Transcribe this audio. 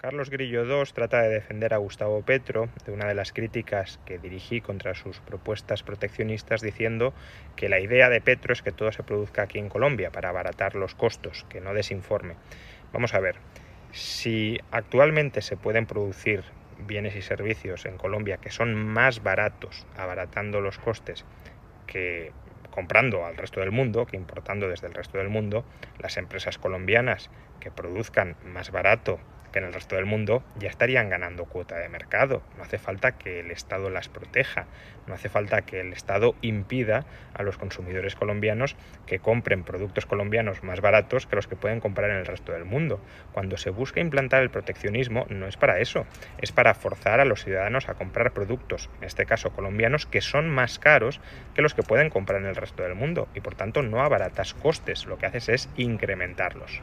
Carlos Grillo II trata de defender a Gustavo Petro de una de las críticas que dirigí contra sus propuestas proteccionistas diciendo que la idea de Petro es que todo se produzca aquí en Colombia para abaratar los costos, que no desinforme. Vamos a ver, si actualmente se pueden producir bienes y servicios en Colombia que son más baratos, abaratando los costes, que comprando al resto del mundo, que importando desde el resto del mundo, las empresas colombianas que produzcan más barato que en el resto del mundo ya estarían ganando cuota de mercado. No hace falta que el Estado las proteja, no hace falta que el Estado impida a los consumidores colombianos que compren productos colombianos más baratos que los que pueden comprar en el resto del mundo. Cuando se busca implantar el proteccionismo no es para eso, es para forzar a los ciudadanos a comprar productos, en este caso colombianos, que son más caros que los que pueden comprar en el resto del mundo y por tanto no abaratas costes, lo que haces es incrementarlos.